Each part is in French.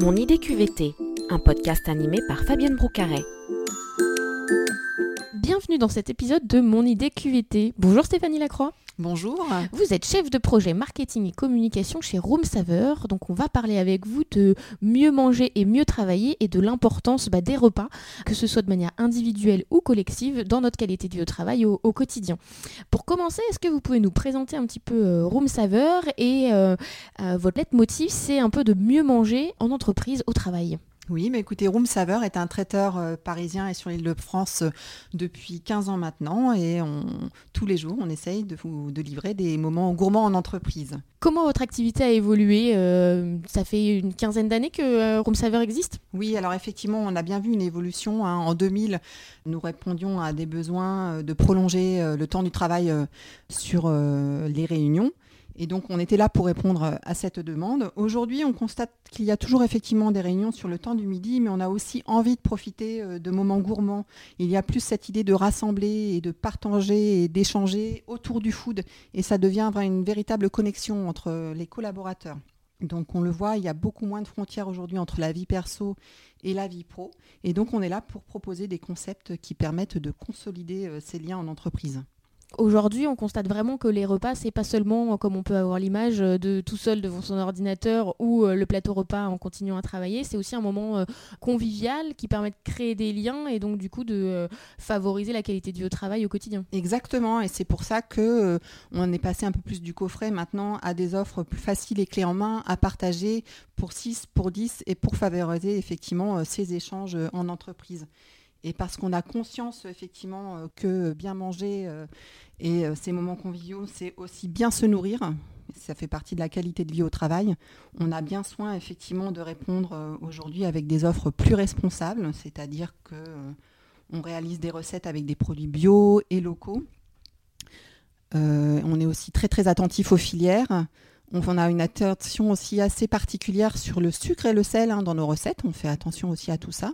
Mon idée QVT, un podcast animé par Fabienne Broucaret. Bienvenue dans cet épisode de Mon idée QVT. Bonjour Stéphanie Lacroix. Bonjour. Vous êtes chef de projet marketing et communication chez Room Saveur. Donc on va parler avec vous de mieux manger et mieux travailler et de l'importance bah, des repas, que ce soit de manière individuelle ou collective, dans notre qualité de vie au travail au, quotidien. Pour commencer, est-ce que vous pouvez nous présenter un petit peu euh, Room Saveur et euh, euh, votre lettre motif, c'est un peu de mieux manger en entreprise au travail? Oui, mais écoutez, Room Saveur est un traiteur euh, parisien et sur l'île de France euh, depuis 15 ans maintenant et on, tous les jours, on essaye de vous de livrer des moments gourmands en entreprise. Comment votre activité a évolué euh, Ça fait une quinzaine d'années que Room Saveur existe? Oui, alors effectivement, on a bien vu une évolution. Hein. En 2000, nous répondions à des besoins de prolonger le temps du travail sur les réunions. Et donc, on était là pour répondre à cette demande. Aujourd'hui, on constate qu'il y a toujours effectivement des réunions sur le temps du midi, mais on a aussi envie de profiter euh, de moments gourmands. Il y a plus cette idée de rassembler et de partager et d'échanger autour du food. Et ça devient une véritable connexion entre les collaborateurs. Donc on le voit, il y a beaucoup moins de frontières aujourd'hui entre la vie perso et la vie pro. Et donc on est là pour proposer des concepts qui permettent de consolider euh, ces liens en entreprise. Aujourd'hui, on constate vraiment que les repas, c'est pas seulement euh, comme on peut avoir l'image euh, de tout seul devant son ordinateur ou euh, le plateau repas en continuant à travailler. C'est aussi un moment convivial qui permet de créer des liens et donc du coup de favoriser la qualité du travail au quotidien. Exactement, et c'est pour ça que on est passé un peu plus du coffret maintenant à des offres plus faciles et clés en main à partager pour 6, pour 10 et pour favoriser effectivement ces échanges en entreprise et parce qu'on a conscience effectivement euh, que bien manger euh, et euh, ces moments conviviaux, c'est aussi bien se nourrir. Ça fait partie de la qualité de vie au travail. On a bien soin effectivement de répondre aujourd'hui avec des offres plus responsables, c'est-à-dire que on réalise des recettes avec des produits bio et locaux. on est aussi très très attentif aux filières. On a une attention aussi assez particulière sur le sucre et le sel hein, dans nos recettes. On fait attention aussi à tout ça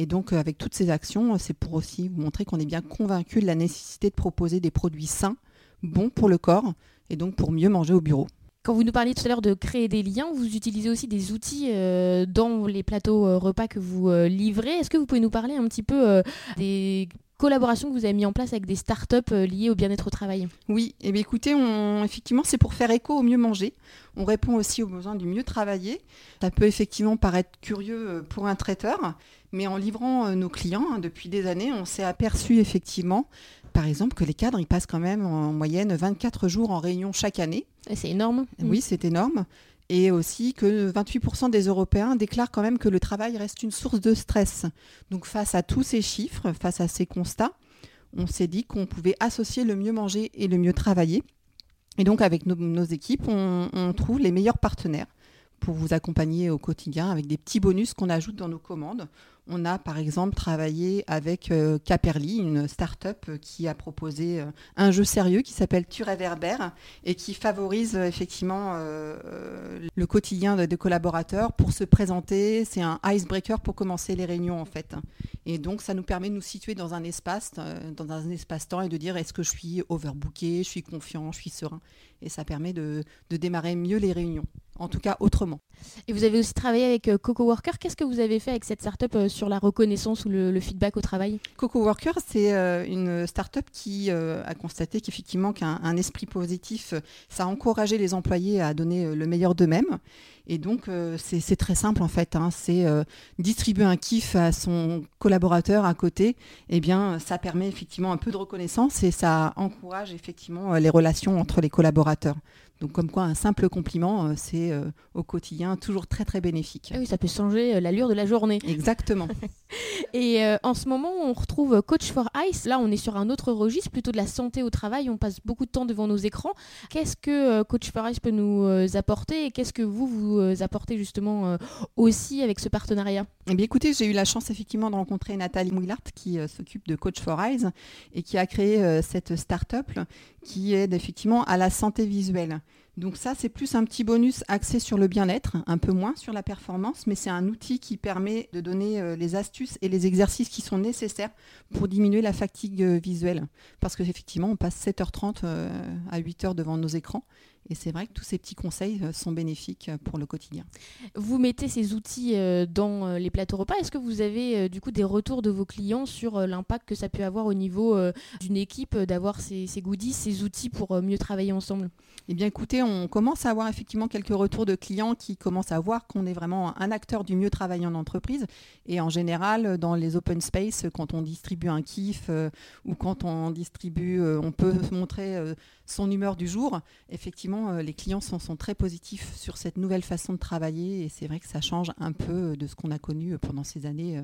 et donc, euh, avec toutes ces actions, c'est pour aussi vous montrer qu'on est bien convaincu de la nécessité de proposer des produits sains, bons pour le corps, et donc pour mieux manger au bureau. Quand vous nous parliez tout à l'heure de créer des liens, vous utilisez aussi des outils euh, dans les plateaux euh, repas que vous livrez. Est-ce que vous pouvez nous parler un petit peu des collaborations que vous avez mis en place avec des startups liées au bien-être au travail Oui, et eh bien écoutez, on, effectivement, c'est pour faire écho au mieux manger. On répond aussi aux besoins du mieux travailler. Ça peut effectivement paraître curieux pour un traiteur, mais en livrant euh, nos clients hein, depuis des années, on s'est aperçu effectivement, par exemple, que les cadres, ils passent quand même en moyenne 24 jours en réunion chaque année. C'est énorme. Oui, c'est énorme. Et aussi que 28% des Européens déclarent quand même que le travail reste une source de stress. Donc face à tous ces chiffres, face à ces constats, on s'est dit qu'on pouvait associer le mieux manger et le mieux travailler. Et donc avec nos, équipes, on trouve les meilleurs partenaires pour vous accompagner au quotidien avec des petits bonus qu'on ajoute dans nos commandes. On a par exemple travaillé avec euh, Caperly, une start-up euh, qui a proposé euh, un jeu sérieux qui s'appelle Tu et qui favorise effectivement le quotidien des collaborateurs pour se présenter. C'est un icebreaker pour commencer les réunions en fait. Et donc ça nous permet de nous situer dans un espace, dans un espace-temps et de dire est-ce que je suis overbooké, je suis confiant, je suis serein? Et ça permet de démarrer mieux les réunions en tout cas autrement. Et vous avez aussi travaillé avec Coco Worker. Qu'est-ce que vous avez fait avec cette startup sur la reconnaissance ou le, feedback au travail Coco Worker, c'est euh, une startup qui a constaté qu'effectivement qu'un esprit positif, ça a encouragé les employés à donner le meilleur d'eux-mêmes. Et donc, c'est très simple en fait. Hein. c'est distribuer un kiff à son collaborateur à côté. Eh bien, ça permet effectivement un peu de reconnaissance et ça encourage effectivement les relations entre les collaborateurs. Donc comme quoi un simple compliment, euh, c'est euh, au quotidien toujours très très bénéfique. Ah oui, ça peut changer euh, l'allure de la journée. Exactement. Et en ce moment, on Coach for Ice. Là, on est sur un autre registre, plutôt de la santé au travail. On passe beaucoup de temps devant nos écrans. Qu'est-ce que Coach for Ice peut nous apporter et qu'est-ce que vous vous apportez justement aussi avec ce partenariat? Eh bien, écoutez, j'ai eu la chance effectivement de rencontrer Nathalie Mouillard qui s'occupe de Coach for Eyes et qui a créé cette start-up qui aide effectivement à la santé visuelle. Donc ça, c'est plus un petit bonus axé sur le bien-être, un peu moins sur la performance, mais c'est un outil qui permet de donner euh, les astuces et les exercices qui sont nécessaires pour diminuer la fatigue euh, visuelle. Parce qu'effectivement, on passe 7h30 euh, à 8h devant nos écrans. Et c'est vrai que tous ces petits conseils sont bénéfiques pour le quotidien. Vous mettez ces outils dans les plateaux repas. Est-ce que vous avez du coup des retours de vos clients sur l'impact que ça peut avoir au niveau d'une équipe d'avoir ces, ces, goodies, ces outils pour mieux travailler ensemble? Eh bien écoutez, on commence à avoir effectivement quelques retours de clients qui commencent à voir qu'on est vraiment un acteur du mieux travailler en entreprise. Et en général, dans les open space, quand on distribue un kiff ou quand on distribue, on peut montrer son humeur du jour, effectivement, les clients sont, sont, très positifs sur cette nouvelle façon de travailler et c'est vrai que ça change un peu de ce qu'on a connu pendant ces années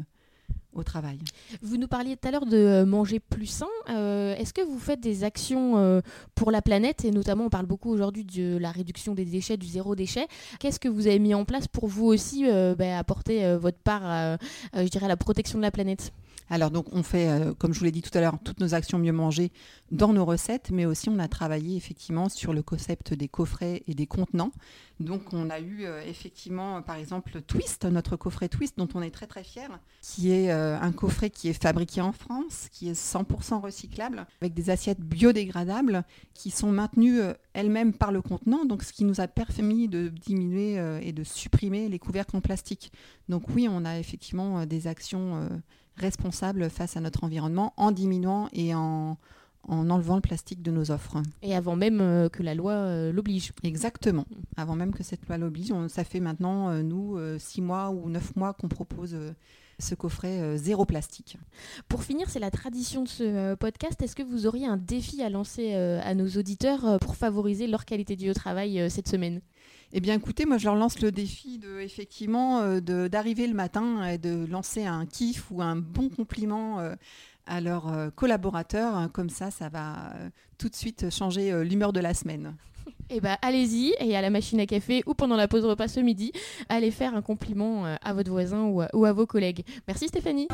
au travail. Vous nous parliez tout à l'heure de euh, manger plus sain. Euh, est-ce que vous faites des actions euh, pour la planète et notamment on parle beaucoup aujourd'hui de la réduction des déchets, du zéro déchet. Qu'est-ce que vous avez mis en place pour vous aussi bah, apporter votre part, je dirais, à la protection de la planète? Alors donc on fait, euh, comme je vous l'ai dit tout à l'heure, toutes nos actions mieux manger dans nos recettes, mais aussi on a travaillé effectivement sur le concept des coffrets et des contenants. Donc on a eu euh, effectivement par exemple Twist, notre coffret Twist dont on est très très fier, qui est euh, un coffret qui est fabriqué en France, qui est 100% recyclable, avec des assiettes biodégradables qui sont maintenues elles-mêmes par le contenant, donc ce qui nous a permis de diminuer et de supprimer les couvercles en plastique. Donc oui, on a effectivement des actions responsable face à notre environnement en diminuant et en, en enlevant le plastique de nos offres. Et avant même euh, que la loi euh, l'oblige. Exactement. Avant même que cette loi l'oblige. ça fait maintenant, euh, nous, six mois ou neuf mois qu'on propose ce coffret zéro plastique. Pour finir, c'est la tradition de ce podcast. Est-ce que vous auriez un défi à lancer à nos auditeurs pour favoriser leur qualité de vie au travail cette semaine? Eh bien, écoutez, moi, je leur lance le défi de, euh, d'arriver le matin et de lancer un kiff ou un bon compliment euh, à leurs euh, collaborateurs. Comme ça, ça va tout de suite changer l'humeur de la semaine. Eh bien, allez-y et à la machine à café ou pendant la pause repas ce midi, allez faire un compliment à votre voisin ou à vos collègues. Merci Stéphanie.